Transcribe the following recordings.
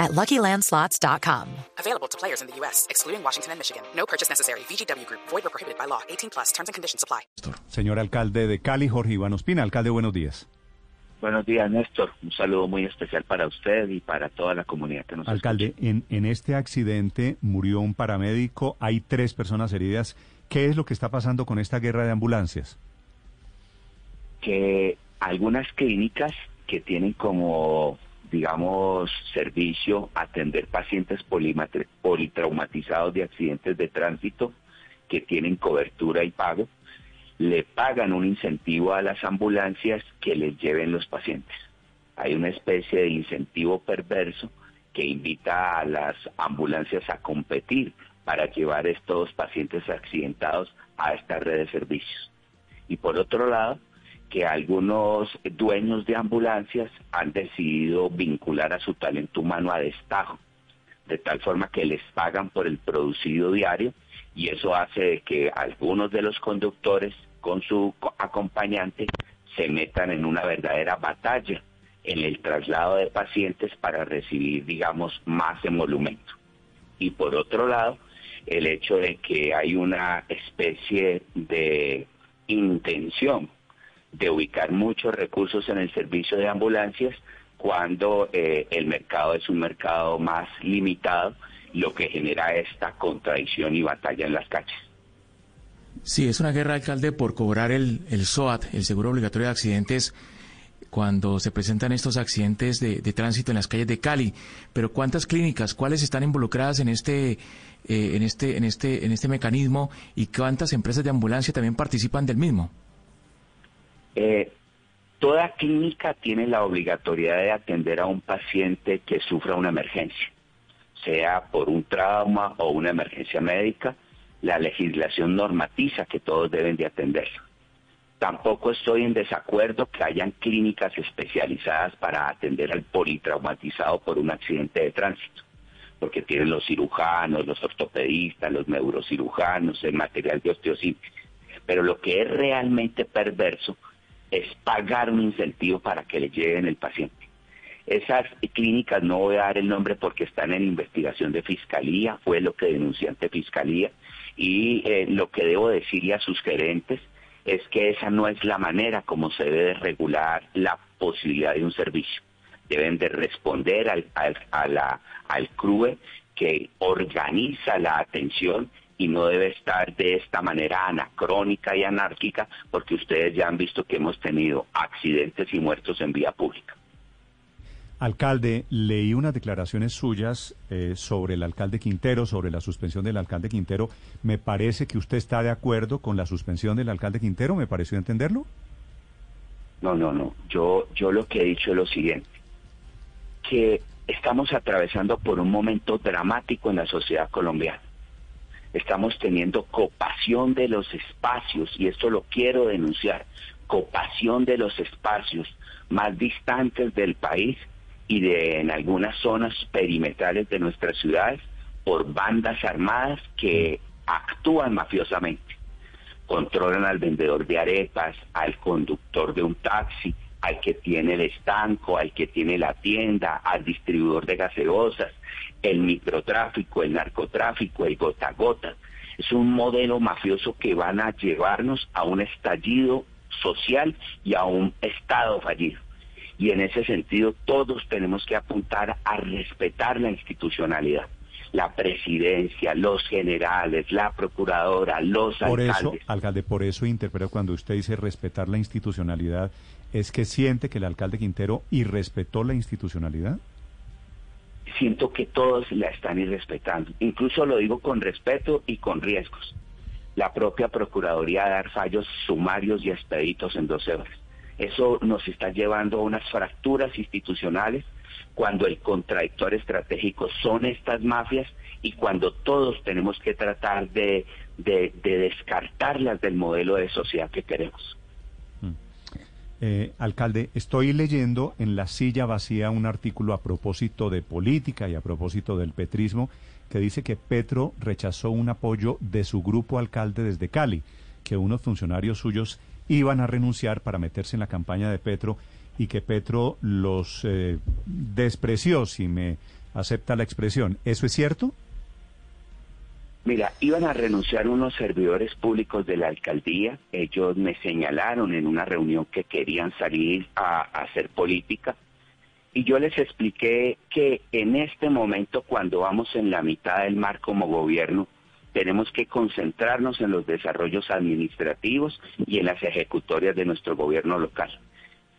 at LuckyLandSlots.com. Available to players in the U.S., excluding Washington and Michigan. No purchase necessary. VGW Group. Void or prohibited by law. 18 plus. Terms and conditions apply. Señor alcalde de Cali, Jorge Iván Ospina. Alcalde, buenos días. Buenos días, Néstor. Un saludo muy especial para usted y para toda la comunidad que nos Alcalde, en, en este accidente murió un paramédico, hay tres personas heridas. ¿Qué es lo que está pasando con esta guerra de ambulancias? Que algunas clínicas que tienen como, digamos, servicio atender pacientes politraumatizados de accidentes de tránsito que tienen cobertura y pago, le pagan un incentivo a las ambulancias que les lleven los pacientes. Hay una especie de incentivo perverso que invita a las ambulancias a competir para llevar estos pacientes accidentados a esta red de servicios. Y por otro lado, que algunos dueños de ambulancias han decidido vincular a su talento humano a destajo, de tal forma que les pagan por el producido diario y eso hace de que algunos de los conductores con su co- acompañante se metan en una verdadera batalla en el traslado de pacientes para recibir, digamos, más emolumento. Y por otro lado, el hecho de que hay una especie de intención de ubicar muchos recursos en el servicio de ambulancias cuando eh, el mercado es un mercado más limitado, lo que genera esta contradicción y batalla en las calles. Sí, es una guerra, alcalde, por cobrar el, el SOAT, el Seguro Obligatorio de Accidentes, cuando se presentan estos accidentes de, de tránsito en las calles de Cali. Pero ¿cuántas clínicas, cuáles están involucradas en este, eh, en este, en este, en este mecanismo y cuántas empresas de ambulancia también participan del mismo? Eh, toda clínica tiene la obligatoriedad de atender a un paciente que sufra una emergencia, sea por un trauma o una emergencia médica. La legislación normatiza que todos deben de atenderlo. Tampoco estoy en desacuerdo que hayan clínicas especializadas para atender al politraumatizado por un accidente de tránsito, porque tienen los cirujanos, los ortopedistas, los neurocirujanos, el material de osteosíntesis. Pero lo que es realmente perverso es pagar un incentivo para que le lleven el paciente. Esas clínicas, no voy a dar el nombre porque están en investigación de fiscalía, fue lo que denuncié ante fiscalía, y eh, lo que debo decirle a sus gerentes es que esa no es la manera como se debe de regular la posibilidad de un servicio. Deben de responder al, al, a al CRUE que organiza la atención y no debe estar de esta manera anacrónica y anárquica porque ustedes ya han visto que hemos tenido accidentes y muertos en vía pública. Alcalde, leí unas declaraciones suyas eh, sobre el alcalde Quintero, sobre la suspensión del alcalde Quintero. Me parece que usted está de acuerdo con la suspensión del alcalde Quintero, ¿me pareció entenderlo? No, no, no. Yo, yo lo que he dicho es lo siguiente, que estamos atravesando por un momento dramático en la sociedad colombiana. Estamos teniendo copación de los espacios, y esto lo quiero denunciar, copación de los espacios más distantes del país y de en algunas zonas perimetrales de nuestras ciudades por bandas armadas que actúan mafiosamente. Controlan al vendedor de arepas, al conductor de un taxi, al que tiene el estanco, al que tiene la tienda, al distribuidor de gaseosas, el microtráfico, el narcotráfico, el gota a gota. Es un modelo mafioso que van a llevarnos a un estallido social y a un Estado fallido. Y en ese sentido todos tenemos que apuntar a respetar la institucionalidad. La presidencia, los generales, la procuradora, los Por eso, alcaldes. alcalde, por eso interpreto cuando usted dice respetar la institucionalidad, ¿es que siente que el alcalde Quintero irrespetó la institucionalidad? siento que todos la están irrespetando. Incluso lo digo con respeto y con riesgos. La propia Procuraduría da dar fallos sumarios y expeditos en 12 horas. Eso nos está llevando a unas fracturas institucionales cuando el contradictor estratégico son estas mafias y cuando todos tenemos que tratar de de, descartarlas del modelo de sociedad que queremos. Mm. Eh, alcalde, estoy leyendo en La Silla Vacía un artículo a propósito de política y a propósito del petrismo que dice que Petro rechazó un apoyo de su grupo alcalde desde Cali, que unos funcionarios suyos iban a renunciar para meterse en la campaña de Petro y que Petro los eh, despreció, si me acepta la expresión. ¿Eso es cierto? Mira, iban a renunciar unos servidores públicos de la alcaldía. Ellos me señalaron en una reunión que querían salir a, hacer política. Y yo les expliqué que en este momento, cuando vamos en la mitad del mar como gobierno, tenemos que concentrarnos en los desarrollos administrativos y en las ejecutorias de nuestro gobierno local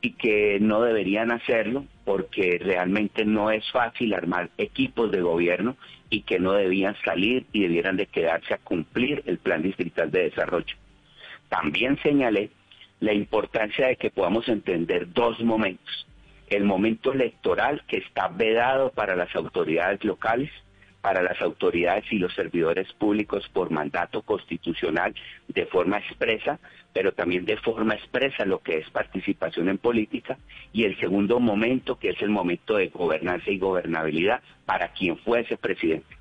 y que no deberían hacerlo porque realmente no es fácil armar equipos de gobierno y que no debían salir y debieran de quedarse a cumplir el plan distrital de desarrollo. También señalé la importancia de que podamos entender dos momentos. El momento electoral que está vedado para las autoridades locales para las autoridades y los servidores públicos por mandato constitucional de forma expresa, pero también de forma expresa lo que es participación en política, y el segundo momento, que es el momento de gobernanza y gobernabilidad para quien fuese presidente.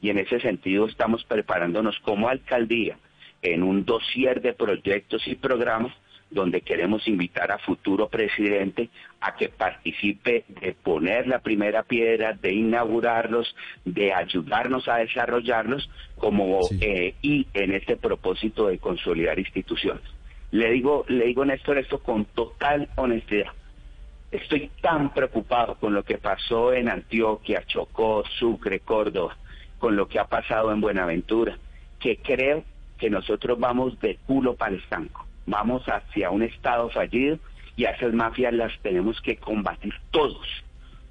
Y en ese sentido estamos preparándonos como alcaldía en un dossier de proyectos y programas donde queremos invitar a futuro presidente a que participe de poner la primera piedra, de inaugurarlos, de ayudarnos a desarrollarlos como eh, y en este propósito de consolidar instituciones. Le digo, le digo Néstor esto con total honestidad. Estoy tan preocupado con lo que pasó en Antioquia, Chocó, Sucre, Córdoba, con lo que ha pasado en Buenaventura, que creo que nosotros vamos de culo para el estanco vamos hacia un Estado fallido y a esas mafias las tenemos que combatir todos.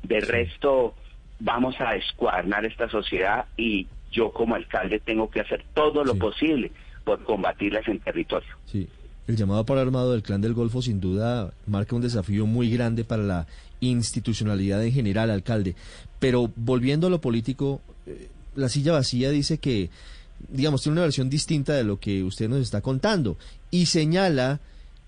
De resto, vamos a descuadernar esta sociedad y yo como alcalde tengo que hacer todo lo posible por combatirlas en territorio. Sí. El llamado para armado del Clan del Golfo sin duda marca un desafío muy grande para la institucionalidad en general, alcalde. Pero volviendo a lo político, eh, la silla vacía dice que digamos, tiene una versión distinta de lo que usted nos está contando y señala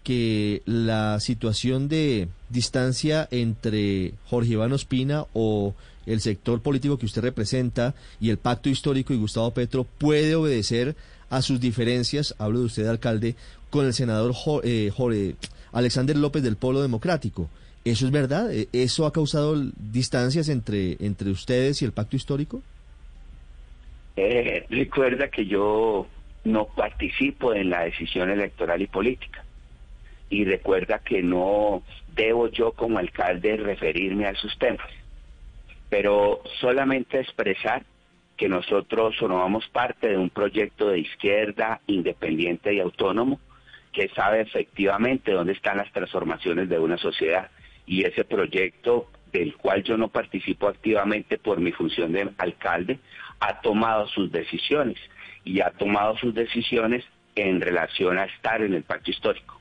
que la situación de distancia entre Jorge Iván Ospina o el sector político que usted representa y el pacto histórico y Gustavo Petro puede obedecer a sus diferencias, hablo de usted, alcalde, con el senador eh, Jorge, Alexander López del Polo Democrático. ¿Eso es verdad? ¿Eso ha causado distancias entre, entre ustedes y el pacto histórico? Eh, recuerda que yo no participo en la decisión electoral y política. Y recuerda que no debo yo como alcalde referirme a esos temas. Pero solamente expresar que nosotros formamos parte de un proyecto de izquierda independiente y autónomo que sabe efectivamente dónde están las transformaciones de una sociedad. Y ese proyecto del cual yo no participo activamente por mi función de alcalde, ha tomado sus decisiones y ha tomado sus decisiones en relación a estar en el pacto histórico.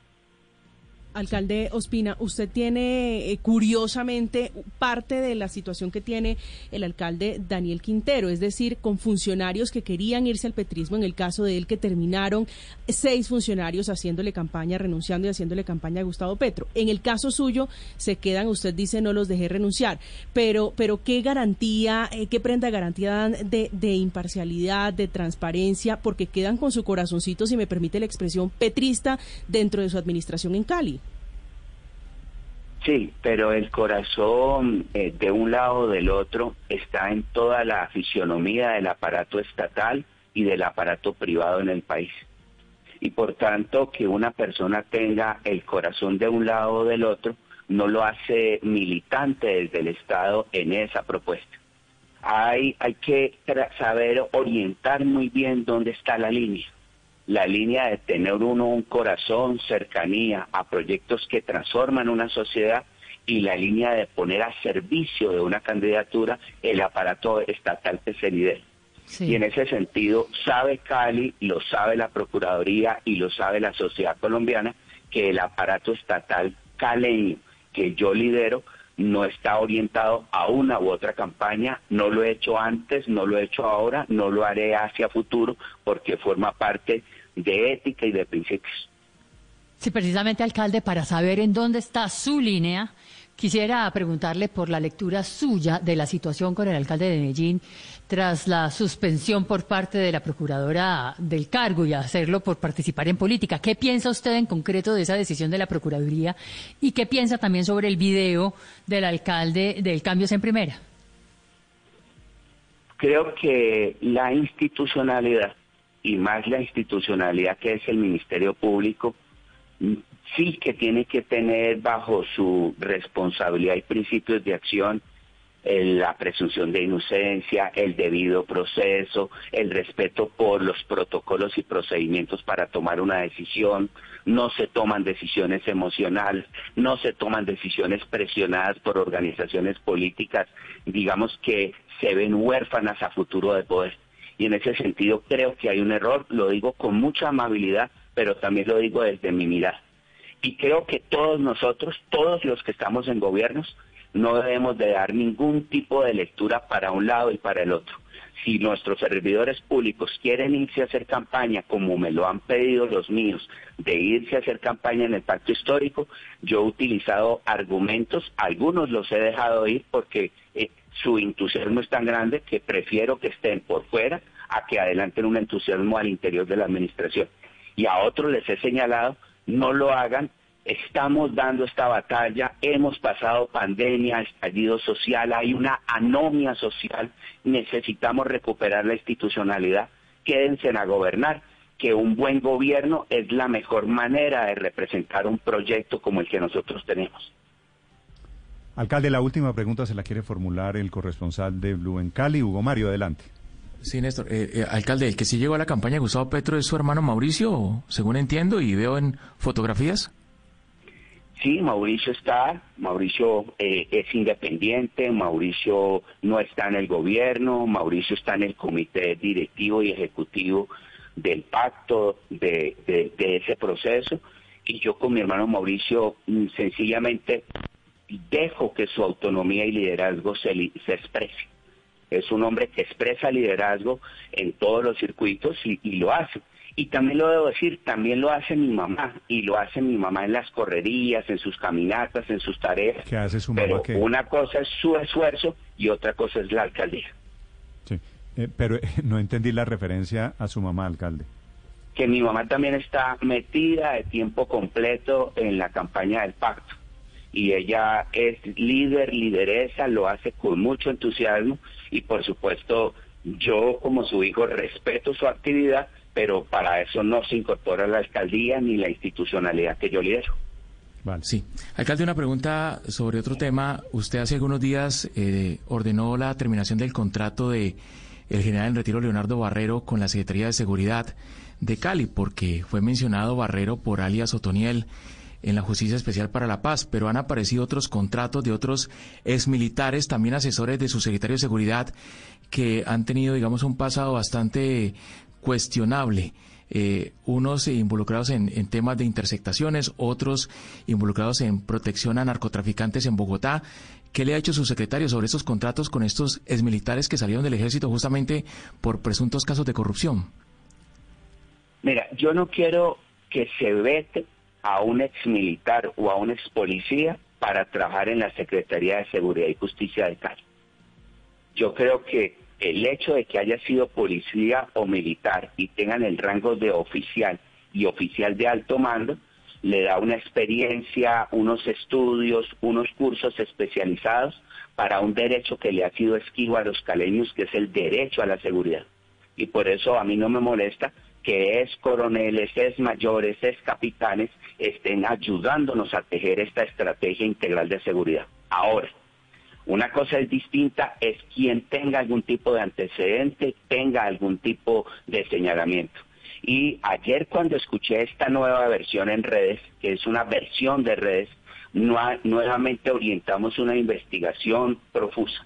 Alcalde Ospina, usted tiene eh, curiosamente parte de la situación que tiene el alcalde Daniel Quintero, es decir, con funcionarios que querían irse al petrismo, en el caso de él que terminaron seis funcionarios haciéndole campaña, renunciando y haciéndole campaña a Gustavo Petro. En el caso suyo se quedan, usted dice no los dejé renunciar, pero, pero ¿qué garantía, eh, qué prenda garantía dan de, de imparcialidad, de transparencia, porque quedan con su corazoncito, si me permite la expresión, petrista dentro de su administración en Cali? Sí, pero el corazón eh, de un lado o del otro está en toda la fisionomía del aparato estatal y del aparato privado en el país. Y por tanto, que una persona tenga el corazón de un lado o del otro no lo hace militante desde el Estado en esa propuesta. Hay, hay que saber orientar muy bien dónde está la línea la línea de tener uno un corazón, cercanía a proyectos que transforman una sociedad y la línea de poner a servicio de una candidatura el aparato estatal que se lidera. Y en ese sentido, sabe Cali, lo sabe la Procuraduría y lo sabe la sociedad colombiana, que el aparato estatal caleño que yo lidero no está orientado a una u otra campaña, no lo he hecho antes, no lo he hecho ahora, no lo haré hacia futuro, porque forma parte de ética y de principios. Sí, precisamente, alcalde, para saber en dónde está su línea, quisiera preguntarle por la lectura suya de la situación con el alcalde de Medellín tras la suspensión por parte de la procuradora del cargo y hacerlo por participar en política. ¿Qué piensa usted en concreto de esa decisión de la Procuraduría y qué piensa también sobre el video del alcalde del Cambios en Primera? Creo que la institucionalidad y más la institucionalidad que es el Ministerio Público sí que tiene que tener bajo su responsabilidad y principios de acción la presunción de inocencia, el debido proceso, el respeto por los protocolos y procedimientos para tomar una decisión, no se toman decisiones emocionales, no se toman decisiones presionadas por organizaciones políticas, digamos que se ven huérfanas a futuro de poder. Y en ese sentido creo que hay un error, lo digo con mucha amabilidad, pero también lo digo desde mi mirada. Y creo que todos nosotros, todos los que estamos en gobiernos, no debemos de dar ningún tipo de lectura para un lado y para el otro. Si nuestros servidores públicos quieren irse a hacer campaña, como me lo han pedido los míos, de irse a hacer campaña en el pacto histórico, yo he utilizado argumentos, algunos los he dejado ir porque eh, su entusiasmo es tan grande que prefiero que estén por fuera a que adelanten un entusiasmo al interior de la administración. Y a otros les he señalado, no lo hagan estamos dando esta batalla, hemos pasado pandemia, estallido social, hay una anomia social, necesitamos recuperar la institucionalidad, quédense a gobernar, que un buen gobierno es la mejor manera de representar un proyecto como el que nosotros tenemos. Alcalde, la última pregunta se la quiere formular el corresponsal de Blue en Cali, Hugo Mario, adelante. Sí, Néstor. Eh, eh, alcalde, el que sí llegó a la campaña de Gustavo Petro es su hermano Mauricio, según entiendo y veo en fotografías. Sí, Mauricio está, Mauricio eh, es independiente, Mauricio no está en el gobierno, Mauricio está en el comité directivo y ejecutivo del pacto de, ese proceso y yo con mi hermano Mauricio mm, sencillamente dejo que su autonomía y liderazgo se, se exprese. Es un hombre que expresa liderazgo en todos los circuitos y lo hace. Y también lo debo decir, también lo hace mi mamá, y lo hace mi mamá en las correrías, en sus caminatas, en sus tareas. ¿Qué hace su mamá? Pero una cosa es su esfuerzo y otra cosa es la alcaldía. Sí, eh, pero no entendí la referencia a su mamá, alcalde. Que mi mamá también está metida de tiempo completo en la campaña del pacto. Y ella es líder, lideresa, lo hace con mucho entusiasmo y por supuesto yo como su hijo respeto su actividad pero para eso no se incorpora la alcaldía ni la institucionalidad que yo lidero. Vale. Sí. Alcalde, una pregunta sobre otro tema. Usted hace algunos días eh, ordenó la terminación del contrato de el general en retiro Leonardo Barrero con la Secretaría de Seguridad de Cali, porque fue mencionado Barrero por alias Otoniel en la Justicia Especial para la Paz, pero han aparecido otros contratos de otros exmilitares, también asesores de su secretario de Seguridad, que han tenido, digamos, un pasado bastante cuestionable. Eh, unos involucrados en, temas de intersectaciones, otros involucrados en protección a narcotraficantes en Bogotá. ¿Qué le ha hecho su secretario sobre estos contratos con estos exmilitares que salieron del ejército justamente por presuntos casos de corrupción? Mira, yo no quiero que se vete a un exmilitar o a un expolicía para trabajar en la Secretaría de Seguridad y Justicia de Cali. Yo creo que el hecho de que haya sido policía o militar y tengan el rango de oficial y oficial de alto mando, le da una experiencia, unos estudios, unos cursos especializados para un derecho que le ha sido esquivo a los caleños, que es el derecho a la seguridad. Y por eso a mí no me molesta que es coroneles, es mayores, es capitanes, estén ayudándonos a tejer esta estrategia integral de seguridad. Ahora, una cosa es distinta, es quien tenga algún tipo de antecedente, tenga algún tipo de señalamiento. Y ayer cuando escuché esta nueva versión en redes, que es una versión de redes, nuevamente orientamos una investigación profusa.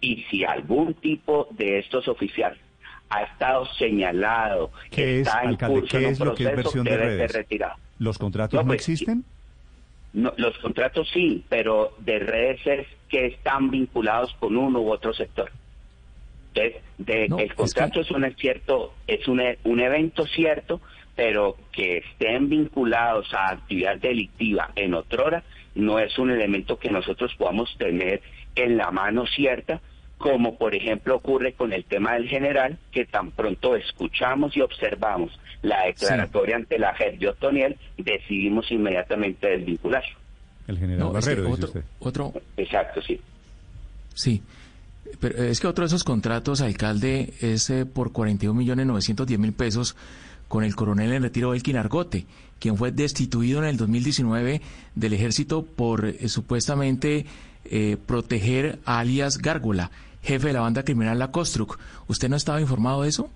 Y si algún tipo de estos oficiales ha estado señalado, que está en curso ¿qué es lo que es versión de redes? ¿Los contratos no, pues, existen? los contratos sí, pero de redes es que están vinculados con uno u otro sector. Entonces, de, el contrato es, un cierto, es un, un evento cierto, pero que estén vinculados a actividad delictiva en otra hora no es un elemento que nosotros podamos tener en la mano cierta, como por ejemplo ocurre con el tema del general, que tan pronto escuchamos y observamos la declaratoria ante la JEP de Otoniel, decidimos inmediatamente desvincular. El general Barrero, otro, otro, Exacto, sí. Sí. Pero es que otro de esos contratos, alcalde, es eh, por 41 millones 910 mil pesos con el coronel en retiro Elkin Argote, quien fue destituido en el 2019 del ejército por eh, supuestamente eh, proteger a alias Gárgola, jefe de la banda criminal La Costruc. ¿Usted no estaba informado de eso?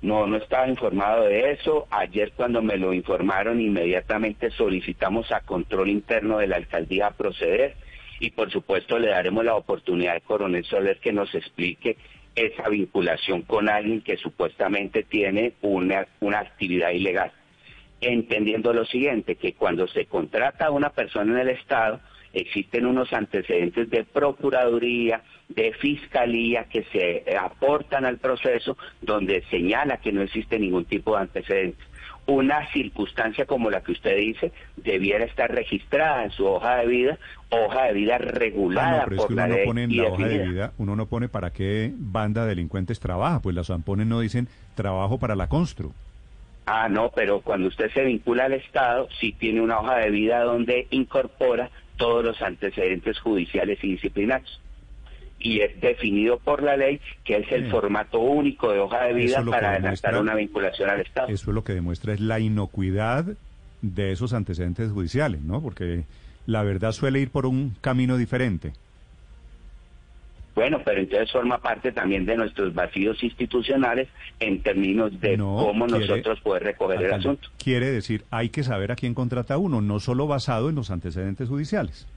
No, no estaba informado de eso. Ayer cuando me lo informaron, inmediatamente solicitamos a control interno de la alcaldía proceder y por supuesto le daremos la oportunidad al coronel Soler que nos explique esa vinculación con alguien que supuestamente tiene una, una actividad ilegal. Entendiendo lo siguiente, que cuando se contrata a una persona en el Estado, existen unos antecedentes de Procuraduría, de Fiscalía que se aportan al proceso donde señala que no existe ningún tipo de antecedentes. Una circunstancia como la que usted dice debiera estar registrada en su hoja de vida, hoja de vida regulada ah, por la uno no pone en la hoja de vida, uno no pone para qué banda de delincuentes trabaja, pues las AMPONES no dicen trabajo para la Constru. Ah, no, pero cuando usted se vincula al Estado, sí tiene una hoja de vida donde incorpora todos los antecedentes judiciales y disciplinarios. Y es definido por la ley que es el formato único de hoja de vida para adelantar una vinculación al Estado. Eso es lo que demuestra es la inocuidad de esos antecedentes judiciales, ¿no? Porque la verdad suele ir por un camino diferente. Bueno, pero entonces forma parte también de nuestros vacíos institucionales en términos de cómo nosotros poder recoger el asunto. Quiere decir, hay que saber a quién contrata uno, no solo basado en los antecedentes judiciales.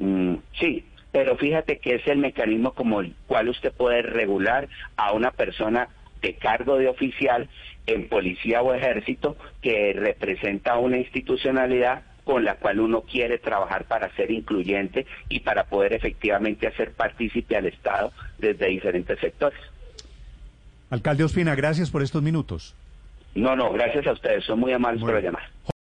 Mm, sí, pero fíjate que es el mecanismo como el cual usted puede regular a una persona de cargo de oficial en policía o ejército que representa una institucionalidad con la cual uno quiere trabajar para ser incluyente y para poder efectivamente hacer partícipe al Estado desde diferentes sectores. Alcalde Ospina, gracias por estos minutos. No, no, gracias a ustedes, son muy amables por llamada.